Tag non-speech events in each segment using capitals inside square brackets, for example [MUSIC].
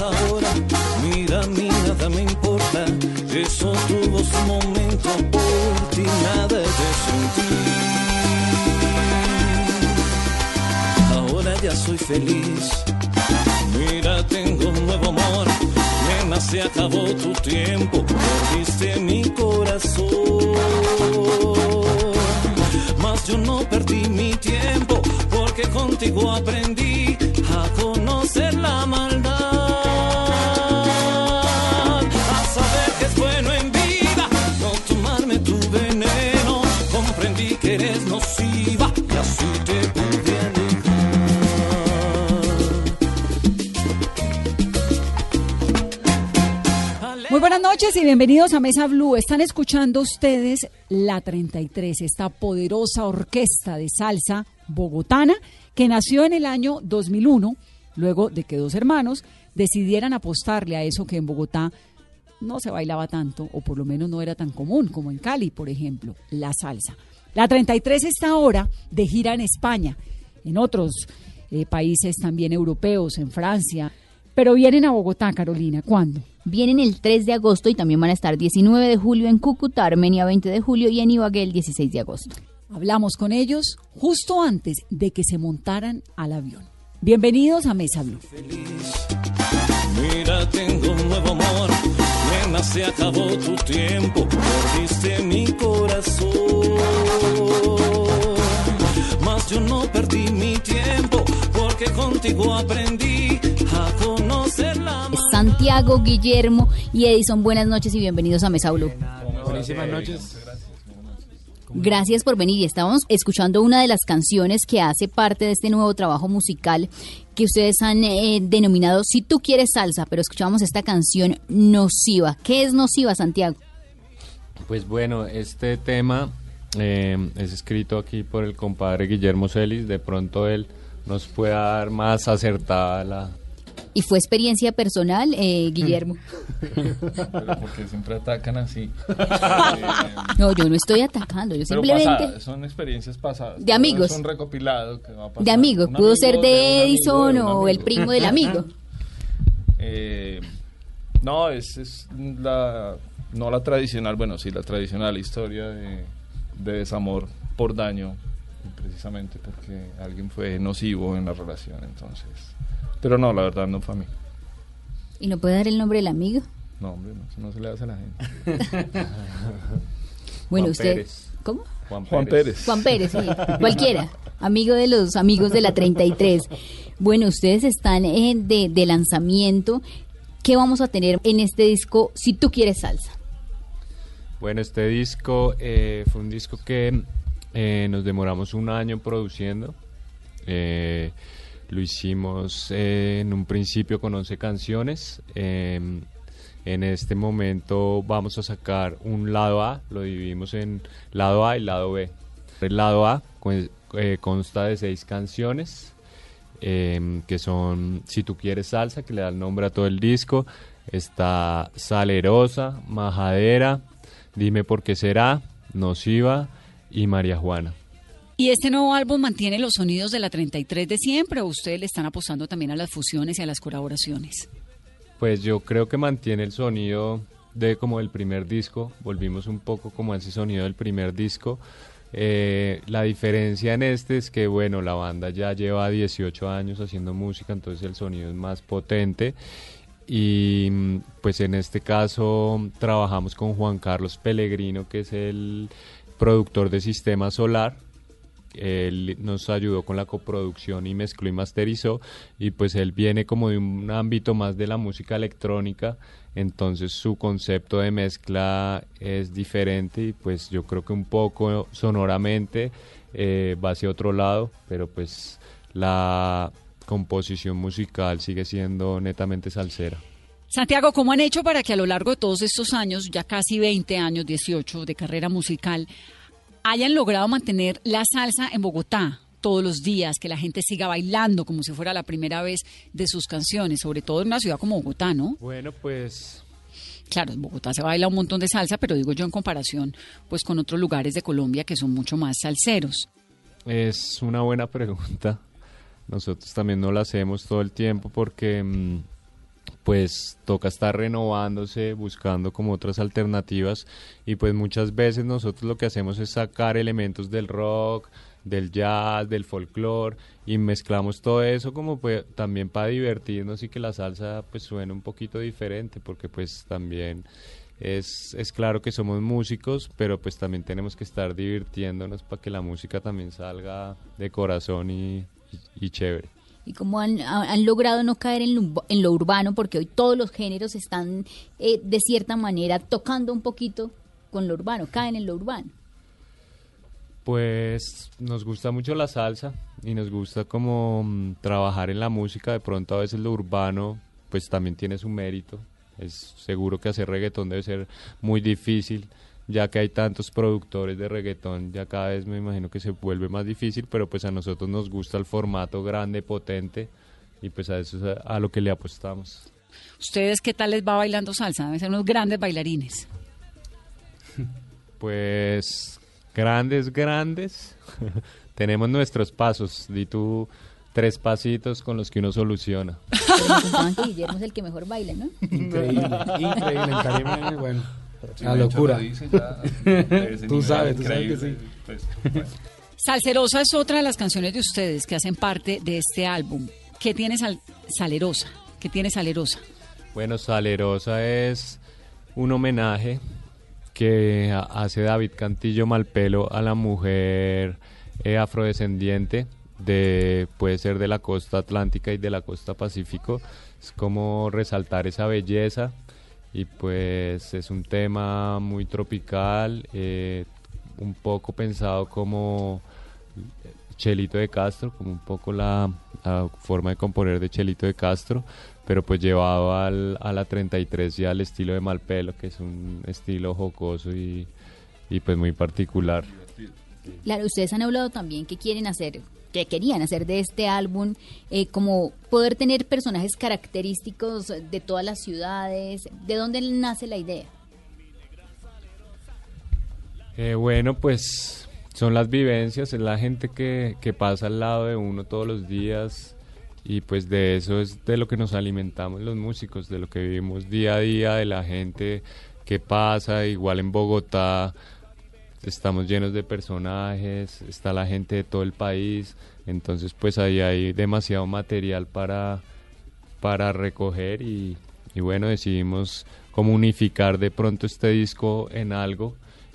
Ahora, mira, mí nada me importa. Eso tuvo su momento, por ti nada de sentir. Ahora ya soy feliz. Mira, tengo un nuevo amor. Nena, se acabó tu tiempo. Perdiste mi corazón. Mas yo no perdí mi tiempo. Porque contigo aprendí noches y bienvenidos a Mesa Blue. Están escuchando ustedes La 33, esta poderosa orquesta de salsa bogotana que nació en el año 2001, luego de que dos hermanos decidieran apostarle a eso que en Bogotá no se bailaba tanto, o por lo menos no era tan común como en Cali, por ejemplo, la salsa. La 33 está ahora de gira en España, en otros eh, países también europeos, en Francia, pero vienen a Bogotá, Carolina, ¿cuándo? Vienen el 3 de agosto y también van a estar 19 de julio en Cúcuta, Armenia 20 de julio y en Ibagué el 16 de agosto. Hablamos con ellos justo antes de que se montaran al avión. Bienvenidos a Mesa Blue. Mira, tengo un nuevo amor. Nena, se acabó tu tiempo. Perdiste mi corazón. Mas yo no perdí mi tiempo. Porque contigo aprendí Santiago, Guillermo y Edison, buenas noches y bienvenidos a Mesa Blue. Buenísimas noches. Gracias por venir y estábamos escuchando una de las canciones que hace parte de este nuevo trabajo musical que ustedes han eh, denominado Si tú quieres salsa, pero escuchamos esta canción Nociva. ¿Qué es Nociva, Santiago? Pues bueno, este tema eh, es escrito aquí por el compadre Guillermo Celis. De pronto él nos puede dar más acertada la... ¿Y fue experiencia personal, eh, Guillermo? Pero porque siempre atacan así. [LAUGHS] No, yo no estoy atacando, yo Pero simplemente... son experiencias pasadas. De amigos. Es un recopilado que va a pasar. De amigo, Un pudo ser amigo de amigo, Edison de o el amigo. primo del amigo. [LAUGHS] Eh, no, es, es la, no la tradicional, bueno, sí, la tradicional historia de, de desamor por daño, precisamente porque alguien fue nocivo en la relación, entonces. Pero no, la verdad no fue a mí. ¿Y no puede dar el nombre del amigo? No, hombre, no, eso no se le hace a la gente. [LAUGHS] Bueno, Juan usted... Pérez. ¿Cómo? Juan Juan Pérez. Pérez. Juan Pérez, sí, cualquiera, amigo de los amigos de la 33. Bueno, ustedes están eh, de, de lanzamiento. ¿Qué vamos a tener en este disco si tú quieres salsa? Bueno, este disco eh, fue un disco que eh, nos demoramos un año produciendo. Eh, lo hicimos eh, en un principio con 11 canciones. Eh, en este momento vamos a sacar un lado A, lo dividimos en lado A y lado B. El lado A eh, consta de seis canciones, eh, que son Si tú quieres salsa, que le da el nombre a todo el disco. Está Salerosa, Majadera, Dime por qué será, Nociva y María Juana. ¿Y este nuevo álbum mantiene los sonidos de la 33 de siempre o ustedes le están apostando también a las fusiones y a las colaboraciones? Pues yo creo que mantiene el sonido de como el primer disco, volvimos un poco como a ese sonido del primer disco, Eh, la diferencia en este es que, bueno, la banda ya lleva 18 años haciendo música, entonces el sonido es más potente. Y mm, pues en este caso trabajamos con Juan Carlos Pellegrino, que es el productor de Sistema Solar. Él nos ayudó con la coproducción y mezcló y masterizó. Y pues él viene como de un ámbito más de la música electrónica entonces su concepto de mezcla es diferente y pues yo creo que un poco sonoramente eh, va hacia otro lado, pero pues la composición musical sigue siendo netamente salsera. Santiago, ¿cómo han hecho para que a lo largo de todos estos años, ya casi 20 años, 18 de carrera musical, hayan logrado mantener la salsa en Bogotá? todos los días, que la gente siga bailando como si fuera la primera vez de sus canciones, sobre todo en una ciudad como Bogotá, ¿no? Bueno, pues Claro, en Bogotá se baila un montón de salsa, pero digo yo en comparación pues con otros lugares de Colombia que son mucho más salseros. Es una buena pregunta. Nosotros también no la hacemos todo el tiempo porque mm, pues toca estar renovándose, buscando como otras alternativas y pues muchas veces nosotros lo que hacemos es sacar elementos del rock, del jazz, del folclore y mezclamos todo eso como pues también para divertirnos y que la salsa pues suene un poquito diferente porque pues también es, es claro que somos músicos pero pues también tenemos que estar divirtiéndonos para que la música también salga de corazón y, y, chévere. ¿Y cómo han, logrado no caer en lo, en lo, urbano? Porque hoy todos los géneros están eh, de cierta manera tocando un poquito con lo urbano, caen en lo urbano. Pues nos gusta mucho la salsa y nos gusta como mm, trabajar en la música. De pronto a veces lo urbano pues también tiene su mérito. Es seguro que hacer reggaetón debe ser muy difícil, ya que hay tantos productores de reggaetón, ya cada vez me imagino que se vuelve más difícil, pero pues a nosotros nos gusta el formato grande, potente y pues a eso es a, a lo que le apostamos. ¿Ustedes qué tal les va bailando salsa? Deben ser unos grandes bailarines. Pues grandes, grandes, [LAUGHS] tenemos nuestros pasos. Di tú tres pasitos con los que uno soluciona. Pero Guillermo es el que mejor baila, ¿no? Increíble, increíble. [LAUGHS] En Bueno, la locura. [LAUGHS] tú sabes, tú sabes que sí. Pues, Salcerosa es otra de las canciones de ustedes que hacen parte de este álbum. ¿Qué tiene Salerosa? ¿Qué tiene Salerosa? Bueno, Salerosa es un homenaje que hace David Cantillo Malpelo a la mujer eh, afrodescendiente de puede ser de la costa atlántica y de la costa pacífico es como resaltar esa belleza y pues es un tema muy tropical eh, un poco pensado como Chelito de Castro como un poco la, la forma de componer de Chelito de Castro pero pues llevado al, a la 33 y al estilo de Malpelo, que es un estilo jocoso y, y pues muy particular. Claro, ustedes han hablado también que quieren hacer, que querían hacer de este álbum, eh, como poder tener personajes característicos de todas las ciudades. ¿De dónde nace la idea? Eh, bueno, pues son las vivencias, es la gente que, que pasa al lado de uno todos los días y pues de eso es de lo que nos alimentamos los músicos, de lo que vivimos día a día, de la gente que pasa, igual en Bogotá estamos llenos de personajes, está la gente de todo el país, entonces pues ahí hay demasiado material para, para recoger y, y bueno, decidimos como unificar de pronto este disco en algo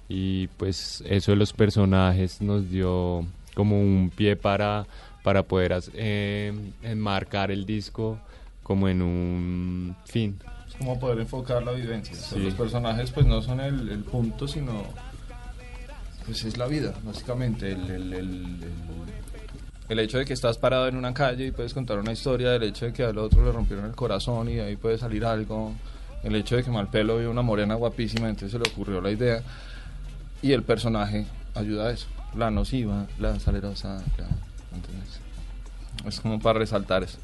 y pues eso de los personajes nos dio como un pie para para poder eh, enmarcar el disco como en un fin. Es como poder enfocar la vivencia. los personajes pues no son el, el, punto, sino pues es la vida, básicamente. El, el, el, hecho de que estás parado en una calle y puedes contar una historia, el hecho de que al otro le rompieron el corazón y ahí puede salir algo, el hecho de que Malpelo vio una morena guapísima, entonces se le ocurrió la idea y el personaje ayuda a eso. La nociva, la salerosa, la es como para resaltar eso.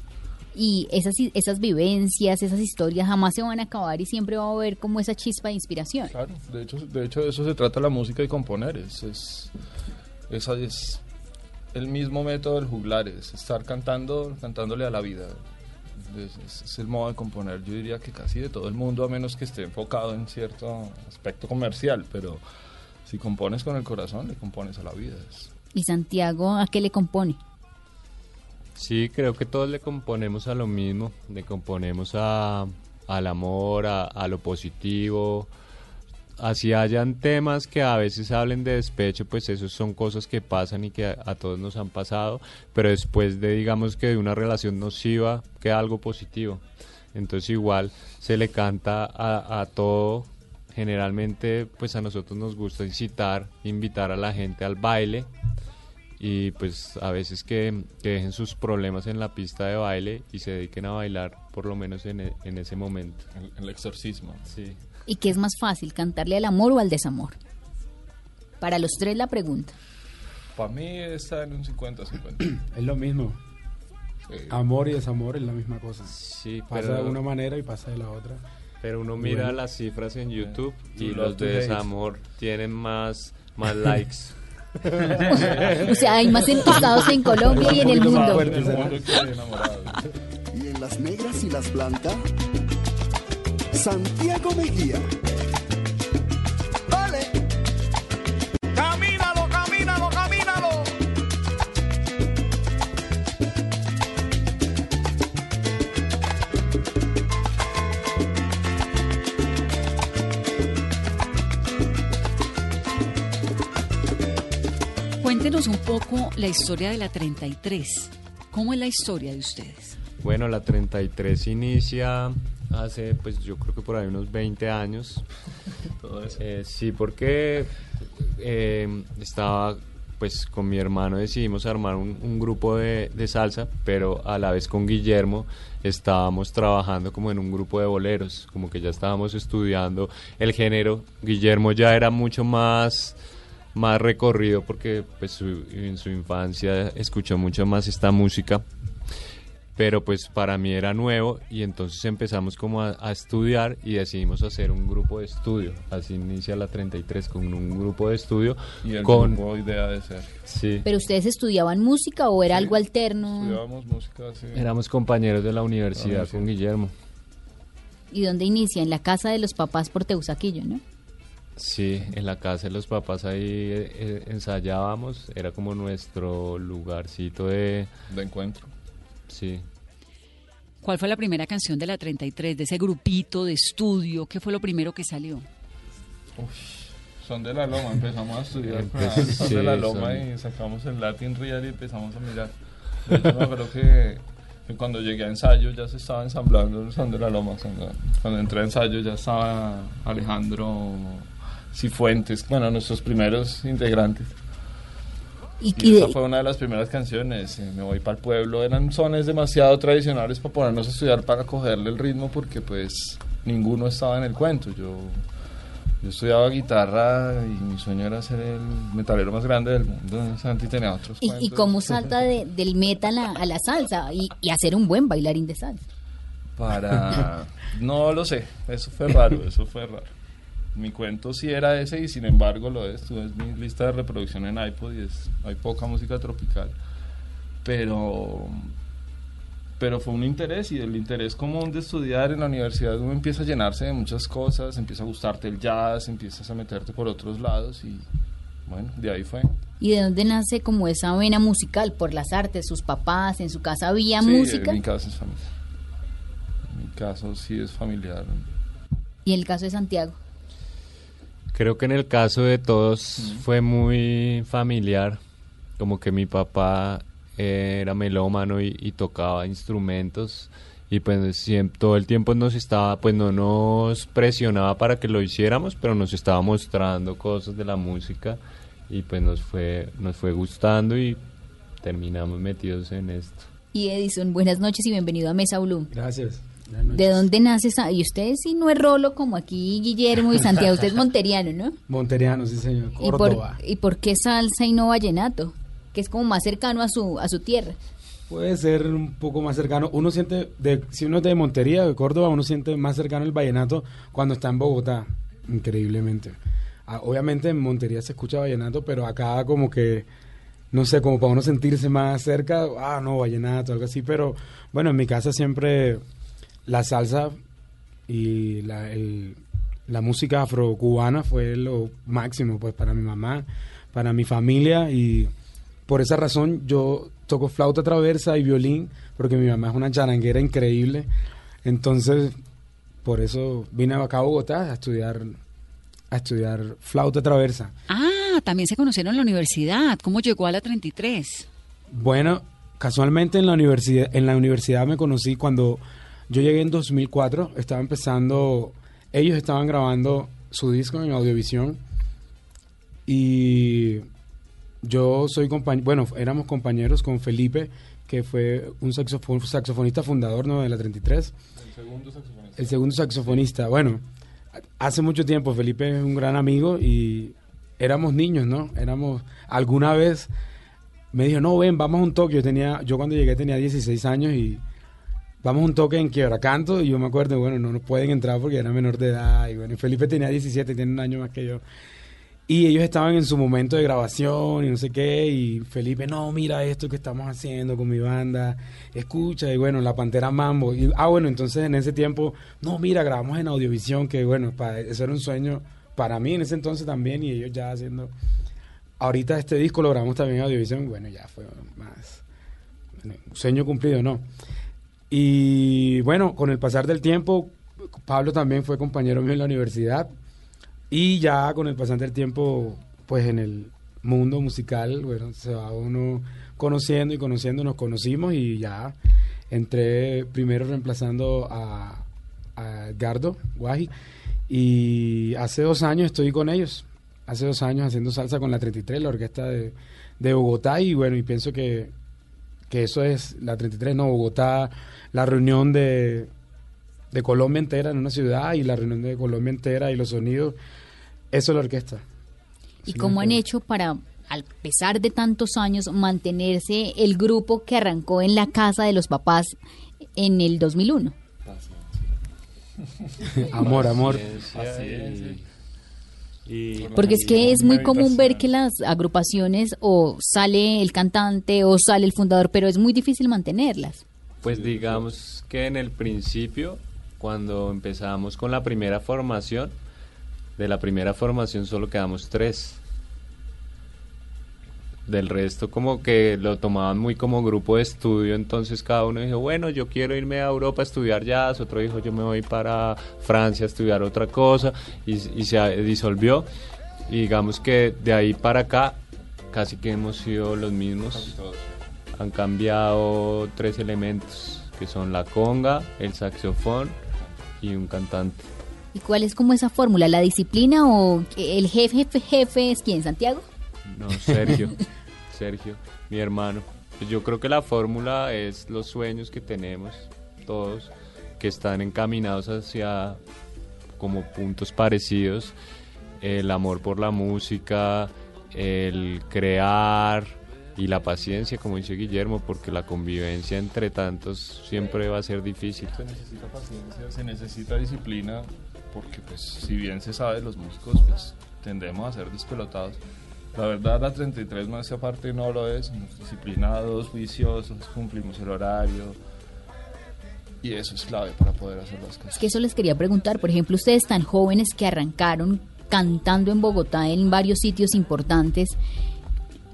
Y esas, esas vivencias, esas historias jamás se van a acabar y siempre va a haber como esa chispa de inspiración. Claro, de hecho de, hecho eso se trata la música y componer. Es, es, esa es el mismo método del juglar, es estar cantando, cantándole a la vida. Es, es, el modo de componer. Yo diría que casi de todo el mundo, a menos que esté enfocado en cierto aspecto comercial, pero Si compones con el corazón, le compones a la vida. ¿Y Santiago a qué le compone? Sí, creo que todos le componemos a lo mismo, le componemos a, al amor, a, a lo positivo, así hayan temas que a veces hablen de despecho, pues esos son cosas que pasan y que a, todos nos han pasado, pero después de digamos que de una relación nociva queda algo positivo. Entonces igual se le canta a, a todo, generalmente pues a nosotros nos gusta incitar, invitar a la gente al baile y pues a veces que, dejen sus problemas en la pista de baile y se dediquen a bailar por lo menos en, e, en ese momento. El, el exorcismo. Sí. ¿Y qué es más fácil, cantarle al amor o al desamor? Para los tres la pregunta. Para mí está en un 50-50. [CLEARS THROAT] es lo mismo. Amor y desamor es la misma cosa. Sí, pasa de una manera y pasa de la otra. Pero uno mira las cifras en YouTube y los de desamor tienen más, más likes. [LAUGHS] [LAUGHS] o sea, hay más entusiasmados en Colombia y en el mundo. [LAUGHS] Y en las negras y las blancas Santiago Mejía. Cuéntenos un poco la historia de la 33. ¿Cómo es la historia de ustedes? Bueno, la 33 inicia hace, pues yo creo que por ahí unos 20 años. [LAUGHS] Eh, sí, porque eh, estaba, pues con mi hermano decidimos armar un, grupo de, salsa, pero a la vez con Guillermo estábamos trabajando como en un grupo de boleros, como que ya estábamos estudiando el género. Guillermo ya era mucho más más recorrido porque pues en su infancia escuchó mucho más esta música pero pues para mí era nuevo y entonces empezamos como a, estudiar y decidimos hacer un grupo de estudio. Así inicia la 33 con un grupo de estudio. Y el con grupo idea de ser. Sí. ¿Pero ustedes estudiaban música o era algo alterno? Estudiábamos música, sí. Éramos compañeros de la universidad con Guillermo. ¿Y dónde inicia? En la casa de los papás por Teusaquillo, ¿no? Sí, en la casa de los papás ahí eh, eh, ensayábamos, era como nuestro lugarcito de... De encuentro. Sí. ¿Cuál fue la primera canción de la 33, de ese grupito de estudio? ¿Qué fue lo primero que salió? son de la Loma, empezamos a estudiar [LAUGHS] son de la Loma y sacamos el Latin Real y empezamos a mirar. [LAUGHS] Yo me acuerdo que, cuando llegué a ensayo ya se estaba ensamblando el Son de la Loma. Cuando, entré a ensayo ya estaba Alejandro Cifuentes, bueno, nuestros primeros integrantes. Y, esa fue una de las primeras canciones, eh, Me voy para el pueblo, eran sones demasiado tradicionales para ponernos a estudiar para cogerle el ritmo porque pues ninguno estaba en el cuento. Yo, yo estudiaba guitarra y mi sueño era ser el metalero más grande del mundo. Santi tenía otros ¿Y, ¿Y cómo [LAUGHS] salta del metal a, la salsa y, y hacer un buen bailarín de salsa? Para... [LAUGHS] no lo sé, eso fue raro, eso fue raro mi cuento sí era ese y sin embargo lo es. Tú ves mi lista de reproducción en iPod y es, hay poca música tropical. Pero, pero fue un interés y el interés común de estudiar en la universidad uno empieza a llenarse de muchas cosas, empieza a gustarte el jazz, empiezas a meterte por otros lados y bueno, de ahí fue. ¿Y de dónde nace como esa vena musical? ¿Por las artes? ¿Sus papás? ¿En su casa había música? En mi caso es familiar. En mi caso sí es familiar. ¿Y el caso de Santiago? Creo que en el caso de todos fue muy familiar, como que mi papá era melómano y, tocaba instrumentos y pues todo el tiempo nos estaba, pues no nos presionaba para que lo hiciéramos, pero nos estaba mostrando cosas de la música y pues nos fue, nos fue gustando y terminamos metidos en esto. Y Edison, buenas noches y bienvenido a Mesa Blue. Gracias. ¿De dónde nace esa? Y usted sí no es rolo como aquí Guillermo y Santiago, usted es [LAUGHS] monteriano, ¿no? Monteriano, sí señor, Córdoba. ¿Y por, qué salsa y no vallenato? Que es como más cercano a su, a su tierra. Puede ser un poco más cercano. Uno siente, de, si uno es de Montería, de Córdoba, uno siente más cercano el vallenato cuando está en Bogotá, increíblemente. Ah, obviamente en Montería se escucha vallenato, pero acá como que, no sé, como para uno sentirse más cerca, ah, no, vallenato, algo así, pero bueno, en mi casa siempre la salsa y la, la música afrocubana fue lo máximo pues para mi mamá, para mi familia y por esa razón yo toco flauta traversa y violín porque mi mamá es una charanguera increíble. Entonces, por eso vine acá a Bogotá a estudiar a estudiar flauta traversa. Ah, también se conocieron en la universidad. ¿Cómo llegó a la 33? Bueno, casualmente en la universidad en la universidad me conocí cuando yo llegué en 2004, estaba empezando ellos estaban grabando su disco en Audiovisión y yo soy compañero, bueno, éramos compañeros con Felipe, que fue un saxofon- saxofonista fundador ¿no? de la 33. El segundo saxofonista. El segundo saxofonista. Bueno, hace mucho tiempo Felipe es un gran amigo y éramos niños, ¿no? Éramos, alguna vez me dijo, no, ven, vamos a un. Yo, tenía, yo cuando llegué tenía 16 años y vamos un toque en Quiebracanto y yo me acuerdo, bueno, no nos pueden entrar porque era menor de edad y bueno, y Felipe tenía 17, tiene un año más que yo. Y ellos estaban en su momento de grabación y no sé qué, y Felipe, no, mira esto que estamos haciendo con mi banda, escucha, y bueno, La Pantera Mambo. Y, ah, bueno, entonces en ese tiempo, no, mira, grabamos en Audiovisión, que bueno, para, eso era un sueño para mí en ese entonces también, y ellos ya haciendo... Ahorita este disco lo grabamos también en Audiovisión, bueno, ya fue más... bueno, sueño cumplido, ¿no? Y bueno, con el pasar del tiempo, Pablo también fue compañero mío en la universidad. Y ya con el pasar del tiempo, pues en el mundo musical, bueno, se va uno conociendo y conociendo, nos conocimos y ya entré primero reemplazando a, a Edgardo Guaji. Y hace dos años estoy con ellos, hace dos años haciendo salsa con la 33, la orquesta de, de Bogotá. Y bueno, y pienso que, que eso es la 33, no, Bogotá, la reunión de, de Colombia entera en una ciudad y la reunión de Colombia entera y los sonidos, eso es la orquesta. ¿Y cómo han hecho para, al pesar de tantos años, mantenerse el grupo que arrancó en la casa de los papás en el 2001? [LAUGHS] amor, amor. Porque es que es muy común ver que las agrupaciones o sale el cantante o sale el fundador, pero es muy difícil mantenerlas. Pues digamos que en el principio, cuando empezamos con la primera formación, de la primera formación solo quedamos tres. Del resto como que lo tomaban muy como grupo de estudio, entonces cada uno dijo, bueno, yo quiero irme a Europa a estudiar jazz, otro dijo, yo me voy para Francia a estudiar otra cosa, y, y se disolvió. Y digamos que de ahí para acá casi que hemos sido los mismos han cambiado tres elementos, que son la conga, el saxofón y un cantante. ¿Y cuál es como esa fórmula? ¿La disciplina o el jefe, jefe, jefe es quién? ¿Santiago? No, Sergio, [LAUGHS] Sergio, mi hermano. Pues yo creo que la fórmula es los sueños que tenemos todos, que están encaminados hacia como puntos parecidos, el amor por la música, el crear y la paciencia, como dice Guillermo, porque la convivencia entre tantos siempre va a ser difícil. Se necesita paciencia, se necesita disciplina, porque pues si bien se sabe, los músicos pues tendemos a ser despelotados. La verdad la 33 más aparte no lo es, somos disciplinados, juiciosos, cumplimos el horario y eso es clave para poder hacer las Es cosas. que eso les quería preguntar. Por ejemplo, ustedes tan jóvenes que arrancaron cantando en Bogotá en varios sitios importantes,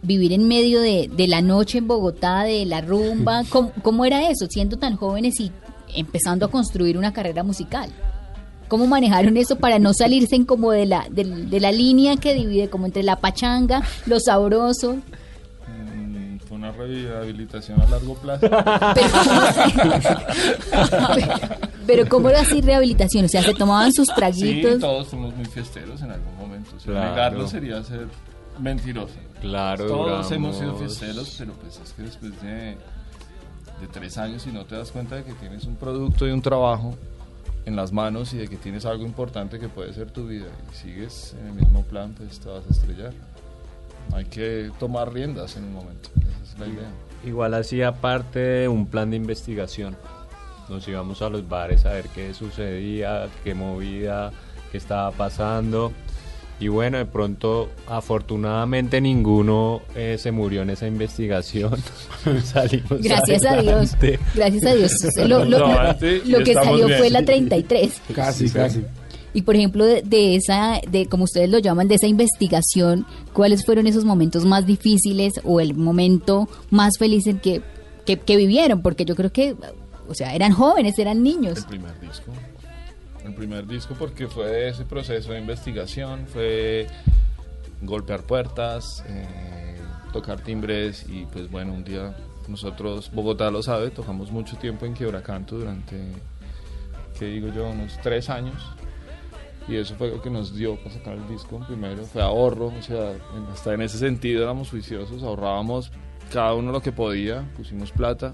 vivir en medio de, de la noche en Bogotá, de la rumba, ¿cómo, cómo era eso? Siendo tan jóvenes y empezando a construir una carrera musical. ¿Cómo manejaron eso para no salirse en como de la, de, de la línea que divide como entre la pachanga, lo sabroso? Mm, Fue una rehabilitación a largo plazo. [LAUGHS] Pero ¿cómo así? [LAUGHS] Pero ¿cómo era así rehabilitación? O sea, se tomaban sus Sí, traguitos. todos fuimos muy fiesteros en algún momento. O sea, Claro. negarlo sería ser mentiroso. Claro, Todos hemos sido duramos- fiesteros, pero pues es que después de, de tres años, si no te das cuenta de que tienes un producto y un trabajo en las manos y de que tienes algo importante que puede ser tu vida y sigues en el mismo plan, pues te vas a estrellar. Hay que tomar riendas en un momento, esa es la idea. Igual hacía parte de un plan de investigación. Nos íbamos a los bares a ver qué sucedía, qué movida, qué estaba pasando. Y bueno, de pronto, afortunadamente ninguno eh, se murió en esa investigación. [LAUGHS] Salimos Gracias a Dios. Gracias a Dios. Lo, que salió bien. fue la 33. [LAUGHS] Casi, casi. ¿Y Y por ejemplo, de, de esa, de como ustedes lo llaman, de esa investigación, ¿cuáles fueron esos momentos más difíciles o el momento más feliz en que, que, que vivieron? Porque yo creo que, o sea, eran jóvenes, eran niños. El primer disco. El primer disco porque fue ese proceso de investigación, fue golpear puertas, eh, tocar timbres y pues bueno, un día nosotros, Bogotá lo sabe, tocamos mucho tiempo en Quiebracanto durante, ¿qué digo yo?, unos tres años. Y eso fue lo que nos dio para sacar el disco primero, fue ahorro, o sea, hasta en ese sentido éramos juiciosos, ahorrábamos cada uno lo que podía, pusimos plata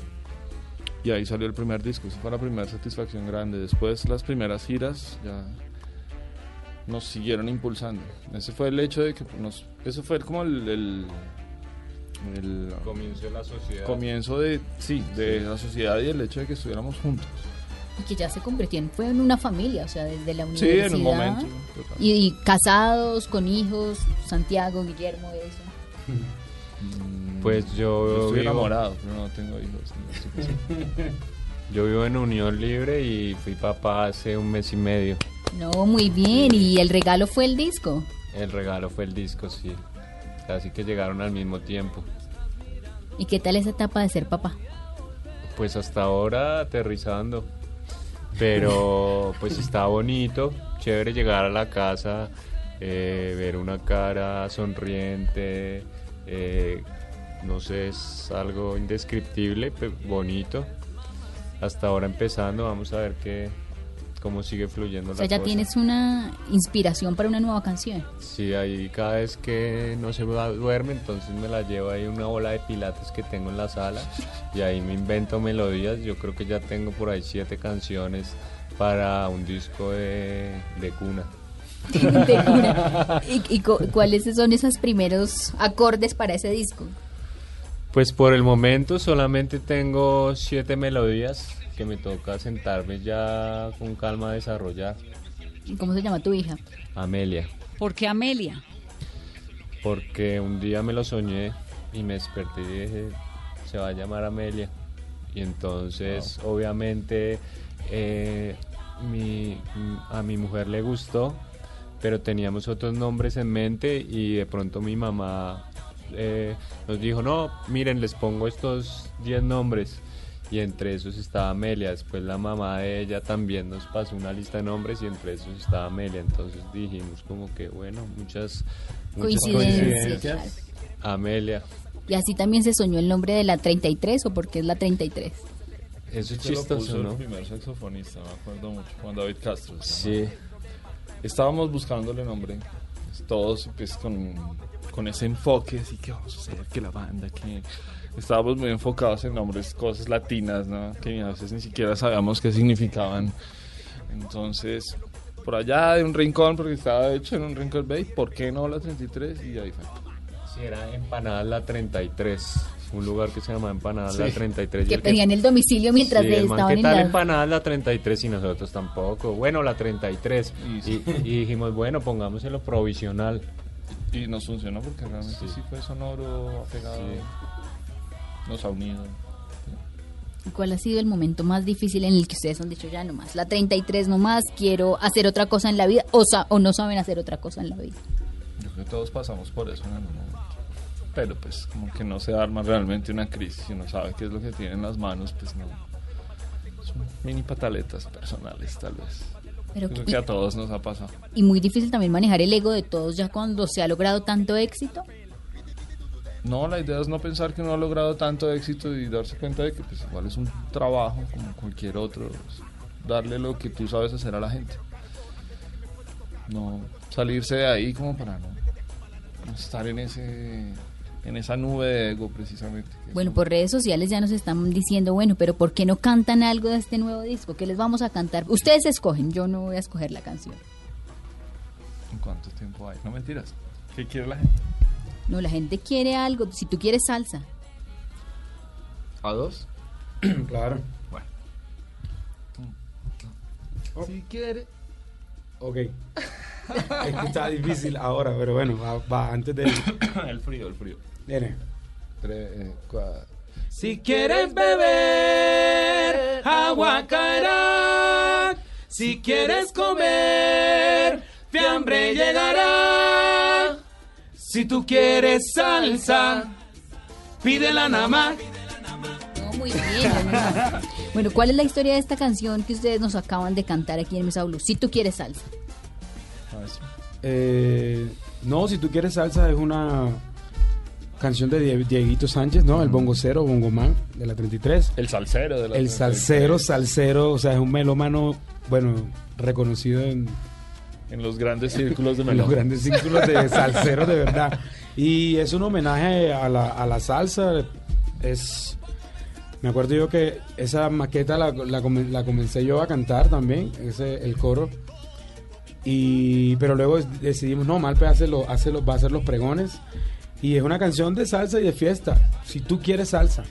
y ahí salió el primer disco, esa fue la primera satisfacción grande. Después las primeras giras ya nos siguieron impulsando. Ese fue el hecho de que nos, eso fue como el, el, el Comienzo de la sociedad. comienzo de, sí, de la sociedad y el hecho de que estuviéramos juntos. Y que ya se convirtió en, fue en una familia, o sea, desde la Sí, universidad. en un momento. Y, y casados, con hijos, Santiago, Guillermo, eso. Pues yo, Yo estoy vivo- enamorado, pero no tengo hijos. no sé qué hacer. [LAUGHS] Yo vivo en Unión Libre y fui papá hace un mes y medio. No, muy bien. Y el regalo fue el disco. El regalo fue el disco, sí. Casi que llegaron al mismo tiempo. ¿Y qué tal esa etapa de ser papá? Pues hasta ahora aterrizando. Pero [LAUGHS] pues está bonito, chévere llegar a la casa, eh, ver una cara sonriente, eh, no sé, es algo indescriptible, pero bonito. Hasta ahora empezando, vamos a ver qué, cómo sigue fluyendo O sea, la ya cosa. tienes una inspiración para una nueva canción. Sí, ahí cada vez que no se va- duerme, entonces me la llevo ahí una bola de pilates que tengo en la sala y ahí me invento melodías. Yo creo que ya tengo por ahí siete canciones para un disco de, de cuna. [LAUGHS] De cuna. ¿Y, y cu- cuáles son esos primeros acordes para ese disco? Pues por el momento solamente tengo siete melodías que me toca sentarme ya con calma a desarrollar. ¿Cómo se llama tu hija? Amelia. ¿Por qué Amelia? Porque un día me lo soñé y me desperté y dije, se va a llamar Amelia. Y entonces, obviamente, eh, mi- a mi mujer le gustó, pero teníamos otros nombres en mente y de pronto mi mamá eh, nos dijo, no, miren, les pongo estos 10 nombres. Y entre esos estaba Amelia. Después la mamá de ella también nos pasó una lista de nombres y entre esos estaba Amelia. Entonces dijimos como que, bueno, muchas, muchas Coincidencias. coincidencias. Amelia. Y así también se soñó el nombre de la 33 o porque es la 33. Eso es puso chistoso, el ¿no? primer saxofonista, me acuerdo mucho, Juan David Castro. Sí. Estábamos buscándole nombre, todos pues con, con ese enfoque, así que vamos a hacer que la banda, que estábamos muy enfocados en nombres, cosas latinas, ¿no? Que a veces ni siquiera sabíamos qué significaban. Entonces, por allá de un rincón, porque estaba hecho en un rincón, Bay, ¿por qué no la 33? Y ahí fue. Sí, era Empanadas La 33. Un lugar que se llama Empanadas Sí. La 33. y Que pedían el domicilio mientras Sí, de- el man, estaban ¿qué en tal la... Empanadas La 33 y nosotros tampoco? Bueno, la 33. Y Y, y dijimos, bueno, pongámoselo provisional. Y nos funcionó porque realmente sí, Sí. fue sonoro, apegado, Sí. nos ha unido. ¿Cuál ha sido el momento más difícil en el que ustedes han dicho ya nomás? La 33 nomás, quiero hacer otra cosa en la vida o, sa- o no saben hacer otra cosa en la vida. Yo creo que todos pasamos por eso en algún momento. Pero pues como que no se arma realmente una crisis y uno sabe qué es lo que tiene en las manos, pues no. Son mini pataletas personales tal vez. Pero creo que- que a todos nos ha pasado. Y muy difícil también manejar el ego de todos ya cuando se ha logrado tanto éxito. No, la idea es no pensar que uno ha logrado tanto éxito y darse cuenta de que pues igual es un trabajo como cualquier otro. darle lo que tú sabes hacer a la gente. No salirse de ahí como para no estar en ese en esa nube de ego precisamente. Bueno, por redes sociales ya nos están diciendo, bueno, pero ¿por qué no cantan algo de este nuevo disco? ¿Qué les vamos a cantar? Ustedes escogen, yo no voy a escoger la canción. ¿En cuánto tiempo hay? No mentiras. ¿Qué quiere la gente? No, la gente quiere algo, si tú quieres salsa. ¿A dos? [CLEARS THROAT] claro. Bueno. Si quiere. Ok. [LAUGHS] es que está difícil ahora, pero bueno, va, va antes de. [COUGHS] el frío, el frío. Viene. Tres, eh, cuatro. Si quieres beber, agua caerá. Si quieres comer, fiambre llegará. Si tú quieres salsa, pídela nada más. No, muy bien. no, no, no. Bueno, ¿cuál es la historia de esta canción que ustedes nos acaban de cantar aquí en Mesa Blue? Si tú quieres salsa. Eh, no, si tú quieres salsa es una canción de Die- Dieguito Sánchez, ¿no? El bongocero, bongomán de la 33. El salsero de la El salsero, salsero, o sea, es un melómano, bueno, reconocido en, En los grandes círculos de en los grandes círculos de [LAUGHS] salseros de verdad. Y es un homenaje a la, a la salsa. Es, me acuerdo yo que esa maqueta la, la comencé yo a cantar también, ese, el coro. Y, pero luego decidimos, no, Malpe hace lo- hace lo- va a hacer los pregones. Y es una canción de salsa y de fiesta. Si tú quieres salsa,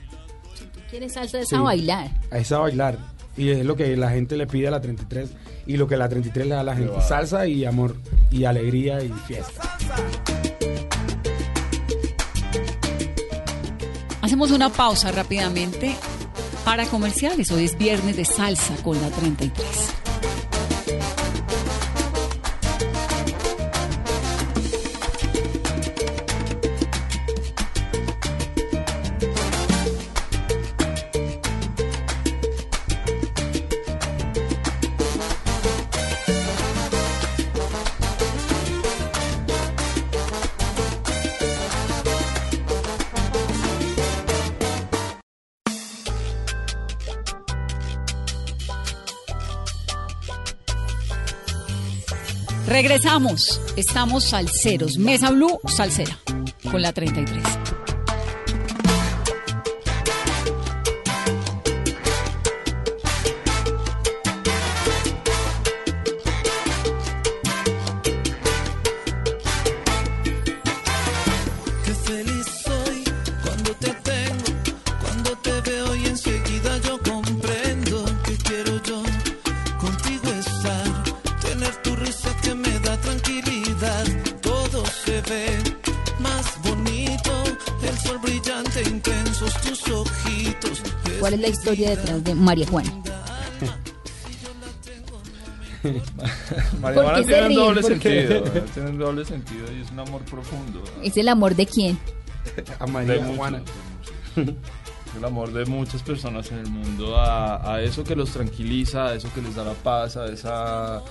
¿Quieres salsa de Sí. esa a bailar? a esa bailar. Y es lo que la gente le pide a la 33 y lo que la 33 le da a la gente. Salsa y amor y alegría y fiesta. Hacemos una pausa rápidamente para comerciales. Hoy es viernes de salsa con la 33. Regresamos. Estamos salseros. Mesa Blue, salsera. Con la 33. ¿Cuál es la historia detrás de María Juana? [LAUGHS] María Juana tiene un doble sentido. [LAUGHS] Tiene un doble sentido y es un amor profundo. ¿Es el amor de quién? [LAUGHS] A de María muchos, Juana. de muchos. El amor de muchas personas en el mundo a, a eso que los tranquiliza, a eso que les da la paz, a esa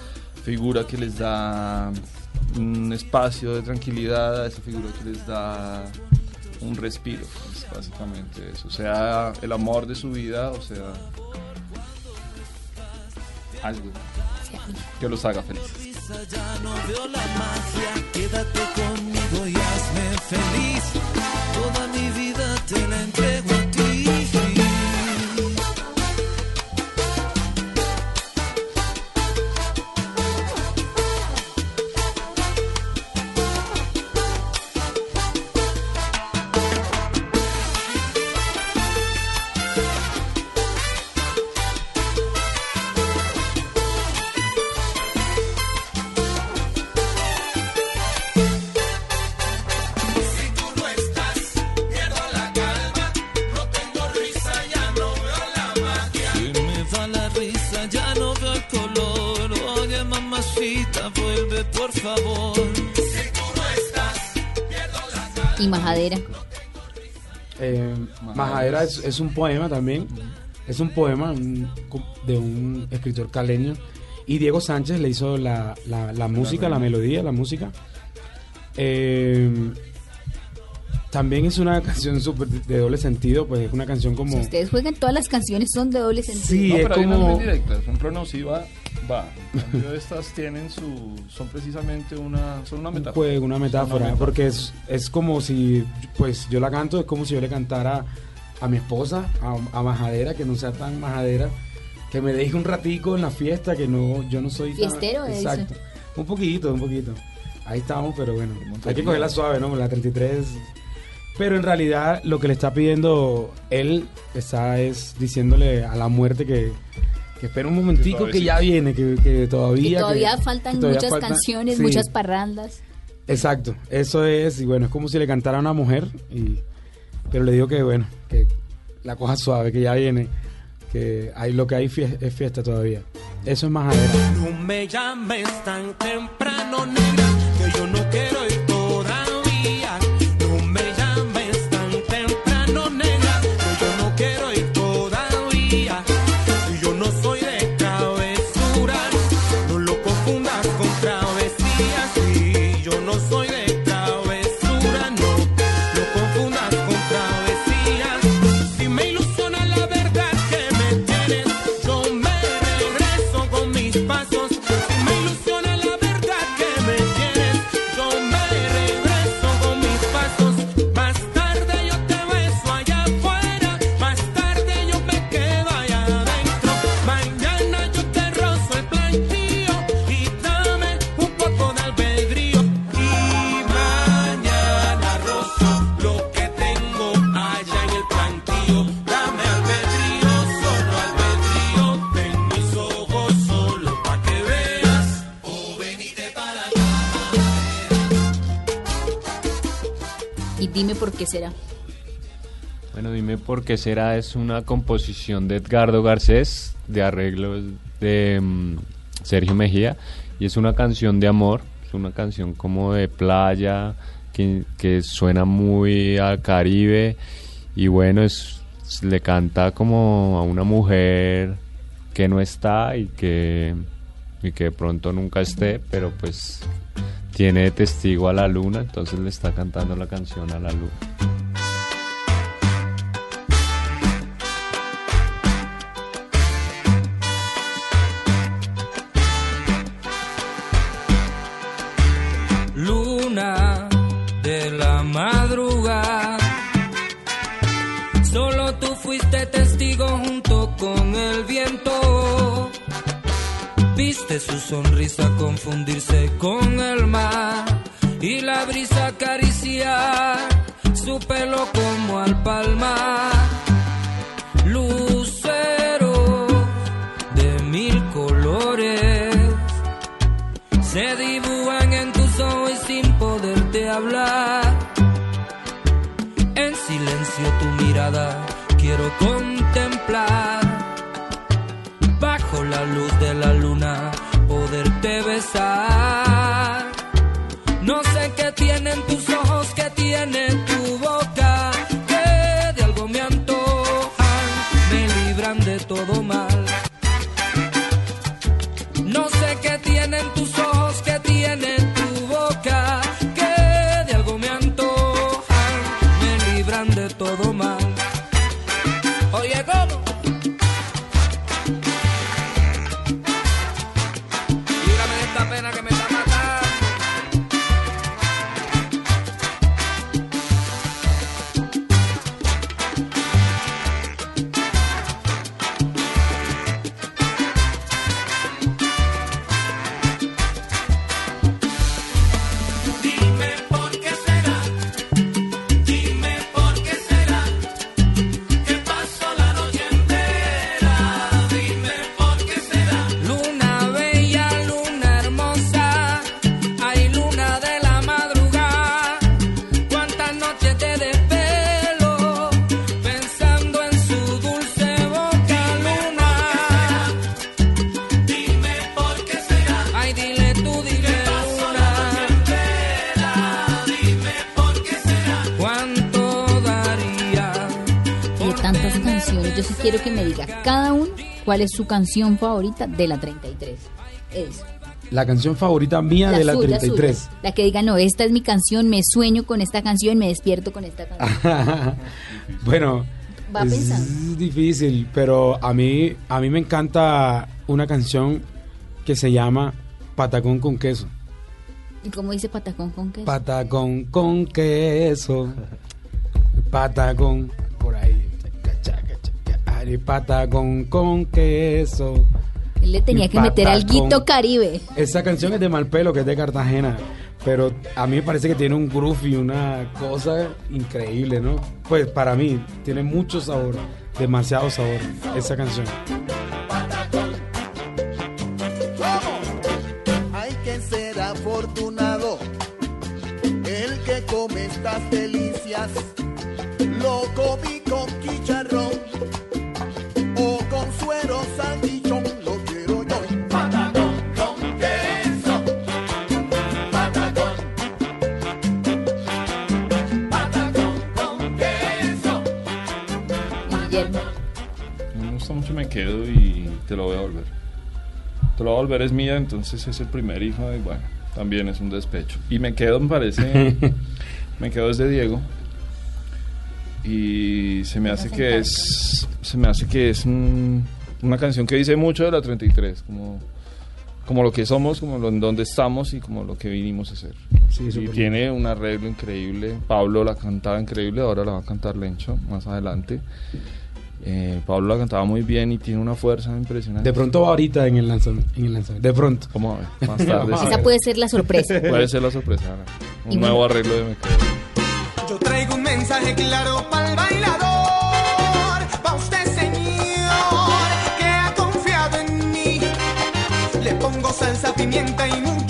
figura que les da un espacio de tranquilidad, a esa figura que les da un respiro. Básicamente eso. Sea el amor de su vida, o sea algo que los haga felices. Ya no veo la magia, quédate conmigo y hazme feliz. Toda mi vida te la entrego vuelve por favor. Y Majadera. Eh, Majadera es, es un poema también. Es un poema de un escritor caleño. Y Diego Sánchez le hizo la, la- la música, la melodía, la música. Eh, también es una [LAUGHS] canción súper de doble sentido, pues es una canción como... Si ustedes juegan, todas las canciones son de doble sentido. Sí, No, es pero hay unas como- muy directas. Por ejemplo, va. Cambio, estas tienen su. Son precisamente una. Son una un metáfora. juego, una metáfora, metáfora. porque es, es como si, pues yo la canto, es como si yo le cantara a mi esposa, a, a Majadera, que no sea tan majadera, que me deje un ratico en la fiesta, que no, yo no soy tan- Fiestero, dice. Exacto, un poquito, un poquito. Ahí estamos, pero bueno, hay que cogerla suave, ¿no? La 33. Pero en realidad lo que le está pidiendo él está es diciéndole a la muerte que, que espera un momentico que, ya viene, que, que todavía... Todavía que- faltan que todavía muchas falta- canciones, sí. muchas parrandas. Exacto, eso es, y bueno, es como si le cantara a una mujer, y, pero le digo que bueno, que la coja suave, que ya viene, que hay, lo que hay es fiesta todavía. Eso es más adera. No me llames tan temprano, negra, que yo no quiero ir dime por qué será. Es una composición de Edgardo Garcés, de arreglos de mm, Sergio Mejía, y es una canción de amor. Es una canción como de playa, que, que suena muy al Caribe, y bueno, es, le canta como a una mujer que no está y que, y que de pronto nunca esté, pero pues tiene de testigo a la luna, entonces le está cantando la canción a la luna la madrugada. Solo tú fuiste testigo junto con el viento. Viste su sonrisa confundirse con el mar y la brisa acariciar su pelo como al palmar. Lucero quiero contemplar. Bajo la luz de la luna poderte besar. Cuál es su canción favorita de la 33. Es La canción favorita mía de la suya, 33. suya. La que diga, no, esta es mi canción, me sueño con esta canción, me despierto con esta canción. [LAUGHS] bueno, Va es pensando. difícil, pero a mí, a mí me encanta una canción que se llama Patacón con queso. ¿Y cómo dice Patacón con qué? Patacón con queso. Patacón Ari, Patacón con queso. Él le tenía y que meter patacón. alguito caribe. Esa canción es de Malpelo, que es de Cartagena. Pero a mí me parece que tiene un groove y una cosa increíble, ¿no? Pues para mí, tiene mucho sabor, demasiado sabor, esa canción. Hay que ser afortunado, el que come estas delicias, lo Te lo voy a volver es mía, entonces es el primer hijo y bueno, también es un despecho. Y me quedo, me parece, [LAUGHS] me quedo desde Diego y se me hace que es, se me hace que es un- una canción que dice mucho de la 33, como como lo que somos, como lo, en donde estamos y como lo que vinimos a hacer. Sí, y tiene un arreglo increíble. Pablo la cantaba increíble, ahora la va a cantar Lencho más adelante. Eh, Pablo la cantaba muy bien y tiene una fuerza impresionante. De pronto va ahorita en el lanzamiento. En el lanzamiento. De pronto. Más tarde. Esa puede ser la sorpresa. Puede ser la sorpresa. Ana. Un Y nuevo bueno. arreglo de Me Quedo. Yo traigo un mensaje claro para el bailador, pa' usted señor, que ha confiado en mí. Le pongo salsa, pimienta y mucho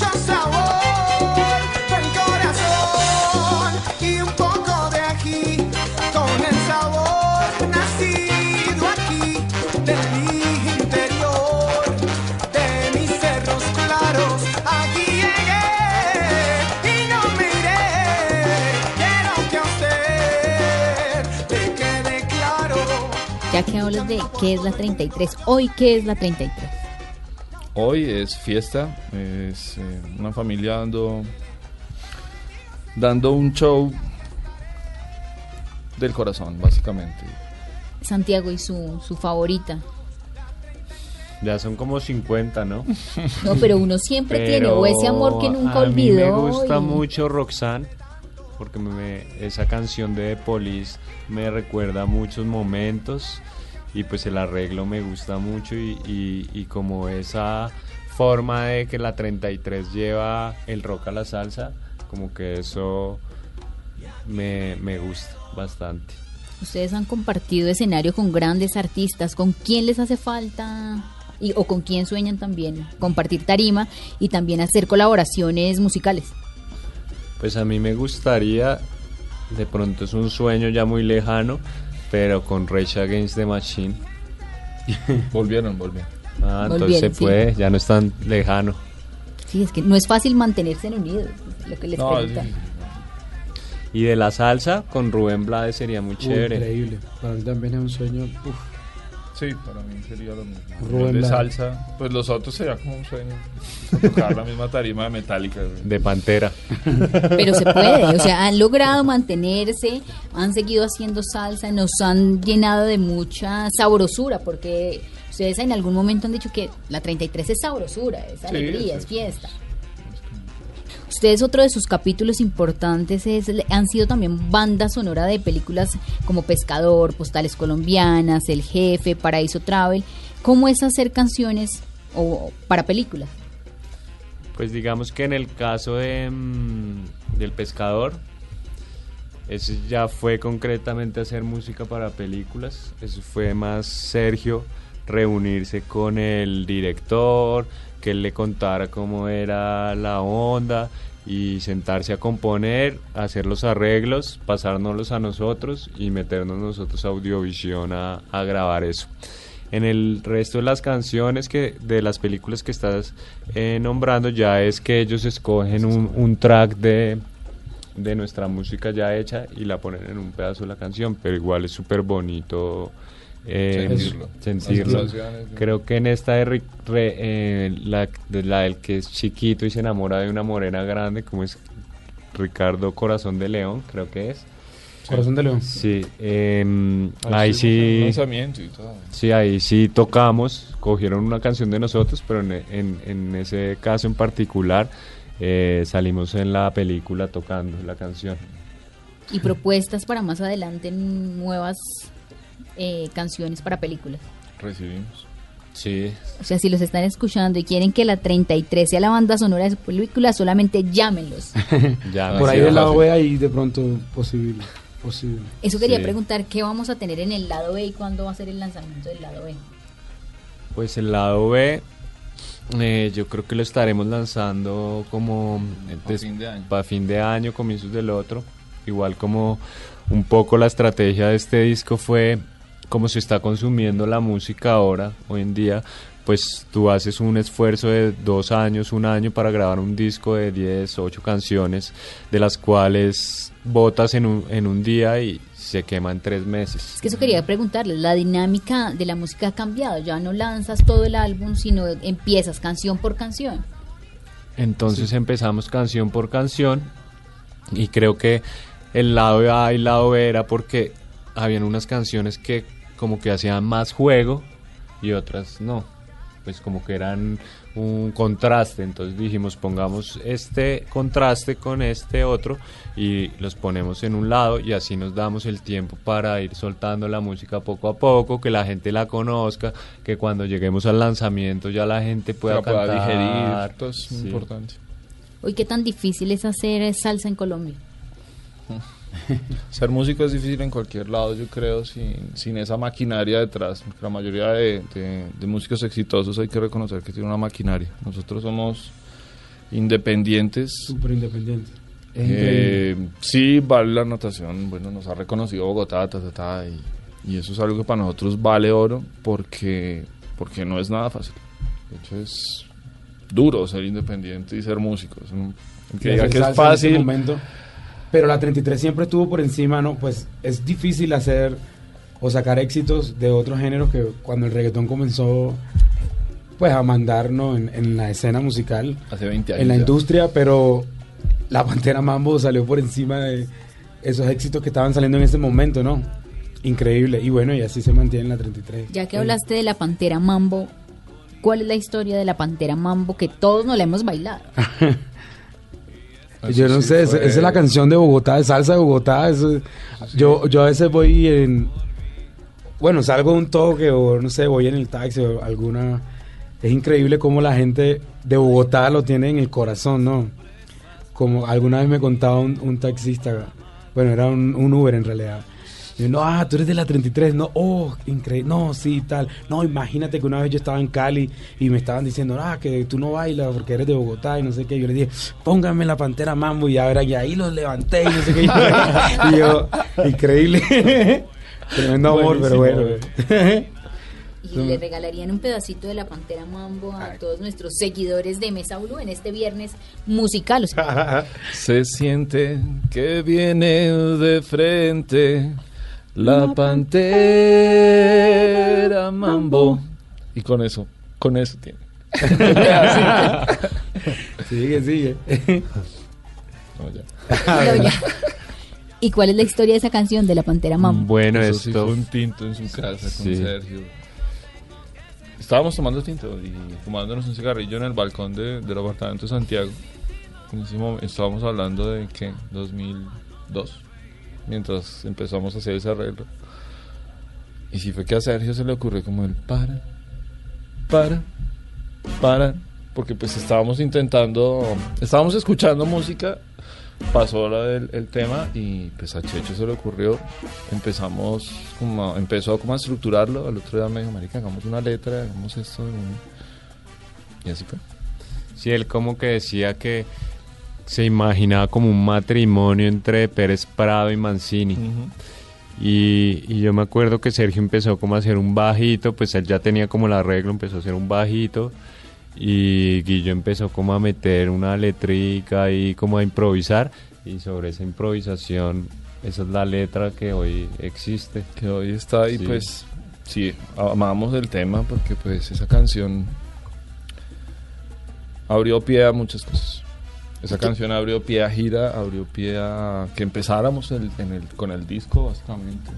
Ya que hablas de qué es la 33, hoy qué es la 33. Hoy es fiesta, es eh, una familia dando, dando un show del corazón, básicamente. Santiago y su, su favorita. Ya son como 50, ¿no? [LAUGHS] No, pero uno siempre tiene, o ese amor que nunca a mí me olvidó. gusta y- mucho Roxanne, porque me- esa canción de The Police me recuerda muchos momentos y pues el arreglo me gusta mucho y, y- y como esa forma de que la 33 lleva el rock a la salsa, como que eso me, me gusta bastante. Ustedes han compartido escenario con grandes artistas. ¿Con quién les hace falta y, o con quién sueñan también compartir tarima y también hacer colaboraciones musicales? Pues a mí me gustaría, de pronto es un sueño ya muy lejano, pero con Rage Against the Machine. [LAUGHS] Volvieron, volvieron. Ah, entonces se sí. puede, ya no es tan lejano. Sí, es que no es fácil mantenerse en unidos, lo que les No, preguntan. sí, Y de la salsa, con Rubén Blades sería muy Uy, chévere. increíble. Para mí también es un sueño. uf. Sí, para mí sería lo mismo. Rubén de salsa, pues los otros sería como un sueño. Tocar la misma tarima de Metallica. güey. De Pantera. [LAUGHS] Pero se puede, o sea, han logrado mantenerse, han seguido haciendo salsa, nos han llenado de mucha sabrosura, porque ustedes en algún momento han dicho que la 33 es sabrosura, es alegría, sí, es fiesta. Ustedes otro de sus capítulos importantes es, han sido también banda sonora de películas como Pescador, Postales Colombianas, El Jefe, Paraíso Travel. ¿Cómo es hacer canciones o para películas? Pues digamos que en el caso de, mm, del pescador, ese ya fue concretamente hacer música para películas. Eso fue más Sergio reunirse con el director, que él le contara cómo era la onda y sentarse a componer, hacer los arreglos, pasárnoslos a nosotros y meternos nosotros a audiovisión a, a grabar eso. En el resto de las canciones que de las películas que estás eh, nombrando ya es que ellos escogen un, track de, de nuestra música ya hecha y la ponen en un pedazo de la canción, pero igual es súper bonito eh, Sentirlo. Creo que en esta de, re- eh, la, de la del que es chiquito y se enamora de una morena grande, como es Ricardo Corazón de León, creo que es. Corazón de León. Sí, em, Ahí en sí. lanzamiento y todo. Sí, ahí sí tocamos, cogieron una canción de nosotros, pero en, en- en ese caso en particular eh, salimos en la película tocando la canción. y propuestas para más adelante nuevas eh, canciones para películas. Recibimos. Sí. O sea, si los están escuchando y quieren que la 33 sea la banda sonora de su película, solamente llámenlos. [LAUGHS] Ya, Por ahí de del lado. B, ahí de pronto posible. Posible. Eso quería Sí. preguntar, ¿qué vamos a tener en el lado B y cuándo va a ser el lanzamiento del lado B? Pues el lado B, eh, yo creo que lo estaremos lanzando como Pa' fin de año. para fin de año, comienzos del otro. Igual como un poco la estrategia de este disco fue como se está consumiendo la música ahora, hoy en día, pues tú haces un esfuerzo de dos años, un año para grabar un disco de 10, 8 canciones, de las cuales botas en un, en un día y se quema en tres meses. Es que eso quería preguntarles, la dinámica de la música ha cambiado, ya no lanzas todo el álbum, sino empiezas canción por canción. Entonces empezamos canción por canción y creo que el lado A y el lado B era porque habían unas canciones que como que hacían más juego y otras no. Pues como que eran un contraste, entonces dijimos pongamos este contraste con este otro y los ponemos en un lado y así nos damos el tiempo para ir soltando la música poco a poco, que la gente la conozca, que cuando lleguemos al lanzamiento ya la gente pueda, La pueda cantar. digerir, esto es muy Sí. importante. Hoy, ¿qué tan difícil es hacer salsa en Colombia? [LAUGHS] [LAUGHS] Ser músico es difícil en cualquier lado, yo creo, sin, sin esa maquinaria detrás. La mayoría de, de- de músicos exitosos hay que reconocer que tienen una maquinaria. Nosotros somos independientes. Súper independiente. Es Eh, sí, vale la anotación. Bueno, nos ha reconocido Bogotá, ta, ta, ta, y, y eso es algo que para nosotros vale oro porque, porque no es nada fácil. De hecho, es duro ser independiente y ser músico. Que diga que es en fácil. momento. Pero la 33 siempre estuvo por encima, ¿no? Pues es difícil hacer o sacar éxitos de otros géneros que cuando el reggaetón comenzó pues a mandarnos en, en la escena musical, Hace 20 años. en la ya. industria, pero la Pantera Mambo salió por encima de esos éxitos que estaban saliendo en ese momento, ¿no? Increíble. Y bueno, y así se mantiene en la 33. Ya que hablaste de la Pantera Mambo, ¿cuál es la historia de la Pantera Mambo que todos nos la hemos bailado? [LAUGHS] Yo no sí sé, esa, fue- esa es la canción de Bogotá, de salsa de Bogotá. eso- yo, yo a veces voy en. Bueno, salgo de un toque o no sé, voy en el taxi o alguna. Es increíble cómo la gente de Bogotá lo tiene en el corazón, ¿no? Como alguna vez me contaba un, un taxista, bueno, era un, un Uber en realidad. Y yo, no, ah, tú eres de la 33, no, oh, increíble, no, sí, tal. No, imagínate que una vez yo estaba en Cali y me estaban diciendo, ah, que tú no bailas porque eres de Bogotá y no sé qué. Yo le dije, póngame la pantera mambo y ahora y ahí los levanté y no sé qué. [LAUGHS] y yo, increíble. [LAUGHS] Tremendo amor, pero bueno. [LAUGHS] Y le regalarían un pedacito de la Pantera Mambo a todos nuestros seguidores de Mesa Blue en este viernes musical. Se siente que viene de frente la pantera mambo. Y con eso, con eso tiene. [LAUGHS] sigue, sigue. No, ya. pero ya. ¿Y cuál es la historia de esa canción de la Pantera Mambo? Bueno, Eso sí esto fue un tinto en su casa con Sí. Sergio. Estábamos tomando tinto y fumándonos un cigarrillo en el balcón de- del apartamento de Santiago. En ese momen- estábamos hablando de que 2002, mientras empezamos a hacer ese arreglo. Y si fue que a Sergio se le ocurrió como el para, para, para, porque pues estábamos intentando, estábamos escuchando música, pasó la del el tema y pues a Checho se le ocurrió, empezamos como, empezó como a estructurarlo, al otro día me dijo, marica, hagamos una letra, hagamos esto, un-". y así fue. Sí, él como que decía que se imaginaba como un matrimonio entre Pérez Prado y Mancini. Y, y yo me acuerdo que Sergio empezó como a hacer un bajito, pues él ya tenía como el arreglo, empezó a hacer un bajito. Y Guillo empezó como a meter una letrica y como a improvisar. Y sobre esa improvisación, esa es la letra que hoy existe. que hoy está y Sí. pues sí, amamos el tema porque pues esa canción abrió pie a muchas cosas. Esa canción abrió pie a gira, abrió pie a que empezáramos el- en el, con el disco básicamente.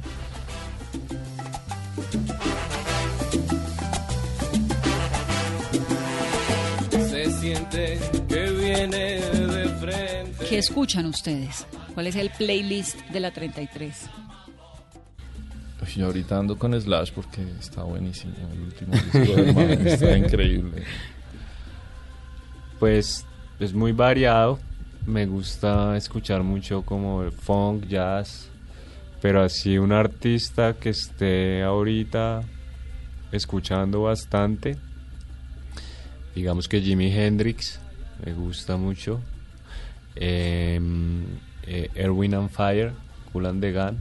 Se siente que viene de frente. ¿Qué escuchan ustedes? ¿Cuál es el playlist de la 33? Uy, Yo ahorita ando con Slash porque está buenísimo. El último disco del man está [LAUGHS] increíble. Pues es muy variado. Me gusta escuchar mucho como funk, jazz. Pero así un artista que esté ahorita escuchando bastante. Digamos que Jimi Hendrix me gusta mucho. Em, eh, Erwin and Fire, Cool and the.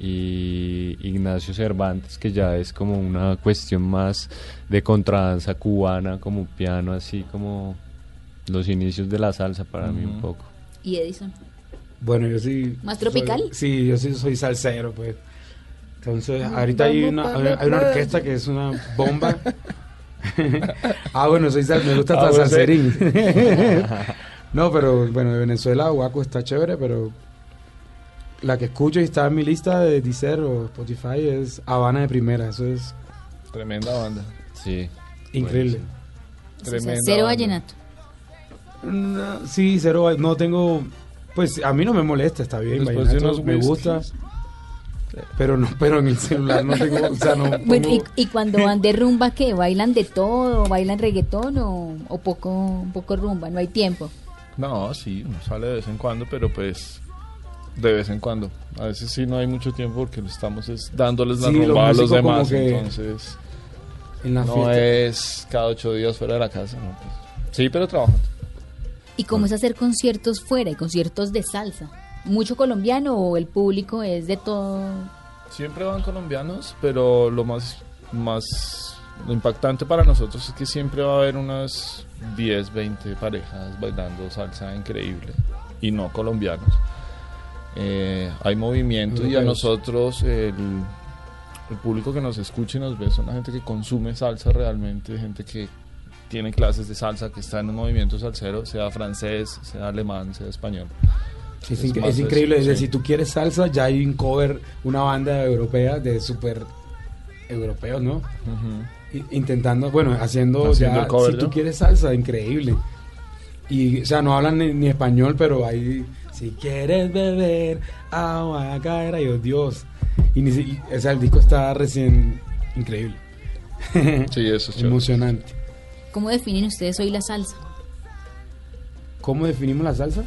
Y Ignacio Cervantes, que ya es como una cuestión más de contradanza cubana, como piano, así como los inicios de la salsa para mí un poco. ¿Y Edison? Bueno, yo sí. ¿Más soy- tropical? sí, yo sí soy salsero, pues. Entonces, ahorita hay una, hay una- orquesta que es una bomba. [LAUGHS] ah, bueno, soy sal, me gusta Ah, hasta bueno, sí. salserín. [LAUGHS] no, pero bueno, de Venezuela, Guaco está chévere, pero la que escucho y está en mi lista de Deezer o Spotify es Habana de Primera. Eso es Tremenda banda. Sí. increíble. O sea, Tremenda cero banda. vallenato. No, sí, cero, no tengo, pues a mí no me molesta, está bien, Después de unos me gusta, pero no, pero en el celular no tengo, o sea, no [LAUGHS] Bueno, y, pongo- y cuando van de rumba, ¿qué? ¿Bailan de todo? ¿Bailan reggaetón o, o poco, poco rumba? No hay tiempo. No, sí, uno sale de vez en cuando, pero pues de vez en cuando. A veces sí no hay mucho tiempo porque estamos es dándoles la Sí, rumba a los demás, que entonces en la no fiesta. es cada ocho días fuera de la casa, no, pues. Sí, pero trabajando. ¿Y cómo es hacer conciertos fuera y conciertos de salsa? ¿Mucho colombiano o el público es de todo? Siempre van colombianos, pero lo más, más lo impactante para nosotros es que siempre va a haber unas 10, 20 parejas bailando salsa increíble y no colombianos. Eh, hay movimiento y a nosotros el, el público que nos escucha y nos ve son la gente que consume salsa realmente, gente que tiene clases de salsa, que está en un movimiento salsero, sea francés, sea alemán, sea español. Es, increíble, es sí. decir, si tú quieres salsa, ya hay un cover, una banda europea de súper europeos, ¿no? Intentando, bueno, haciendo, Haciendo ya, el cover, si tú ¿no? quieres salsa, increíble. Y, o sea, no hablan ni, ni español, pero ahí, si quieres beber agua Dios. Y ni si- y, o sea, el disco está recién increíble. Sí, eso es chévere. ¿Cómo definen ustedes hoy la salsa? ¿Cómo definimos la salsa?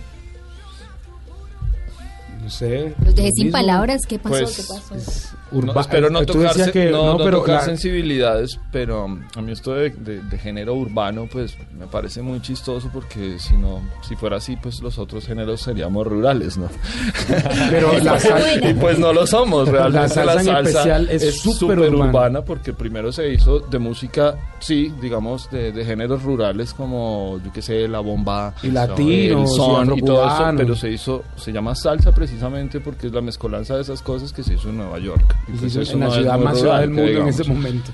No sé. Los dejé lo sin mismo. palabras. ¿Qué pasó? Pues, ¿Qué pasó? Es No, urba- espero no tú tocar, que no, no, no pero tocar la- sensibilidades, pero a mí esto de, de- de género urbano, pues me parece muy chistoso porque si no, si fuera así, pues los otros géneros seríamos rurales, ¿no? [LAUGHS] Pero [LAUGHS] la salsa, y pues no lo somos, realmente La la salsa salsa, en especial es súper súper urbana. urbana porque primero se hizo de música, sí, digamos, de, de géneros rurales como, yo qué sé, la bomba, Y latinos, el son y todo eso, pero se hizo, se llama salsa precisamente porque es la mezcolanza de esas cosas que se hizo en Nueva York. Y pues en la ciudad más ciudad del mundo en digamos. ese momento.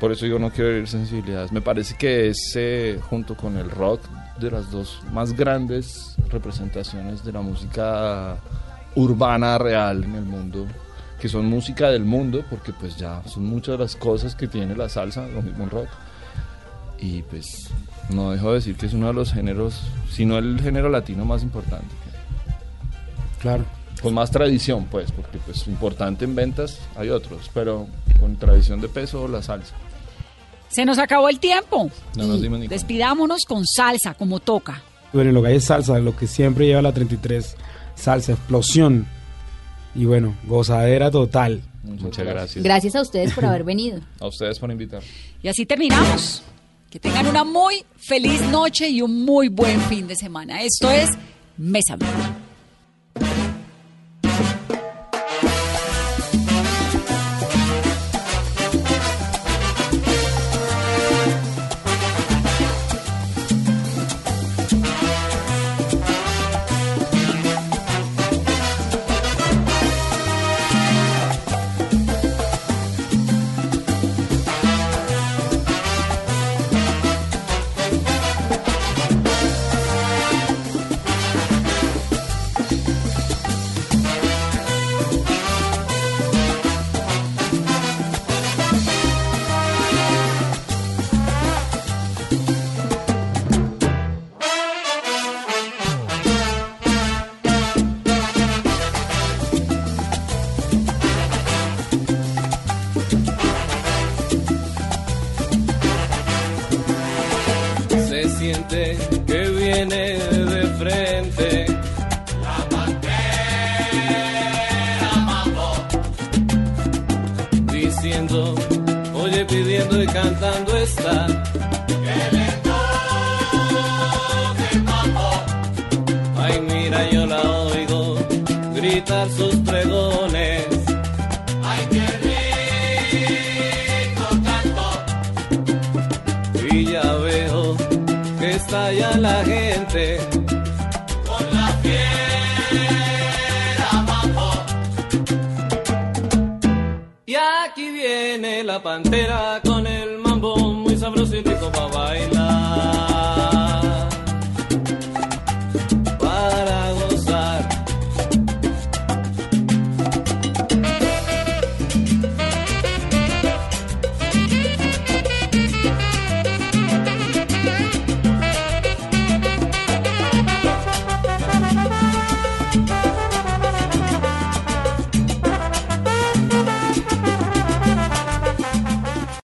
Por eso yo no quiero herir sensibilidades. Me parece que es, eh, junto con el rock, de las dos más grandes representaciones de la música urbana real en el mundo, que son música del mundo, porque pues ya son muchas de las cosas que tiene la salsa, lo mismo el rock. Y pues no dejo de decir que es uno de los géneros, si no el género latino más importante. Claro. Con más tradición, pues, porque pues importante en ventas hay otros, pero con tradición de peso la salsa. Se nos acabó el tiempo. No nos dimos ni cuenta. despidámonos con salsa, como toca. Bueno, lo que hay es salsa, lo que siempre lleva la 33, salsa, explosión. Y bueno, gozadera total. Muchas gracias. Gracias a ustedes por haber venido. [LAUGHS] A ustedes por invitar. Y así terminamos. Que tengan una muy feliz noche y un muy buen fin de semana. Esto es Mesa Blue.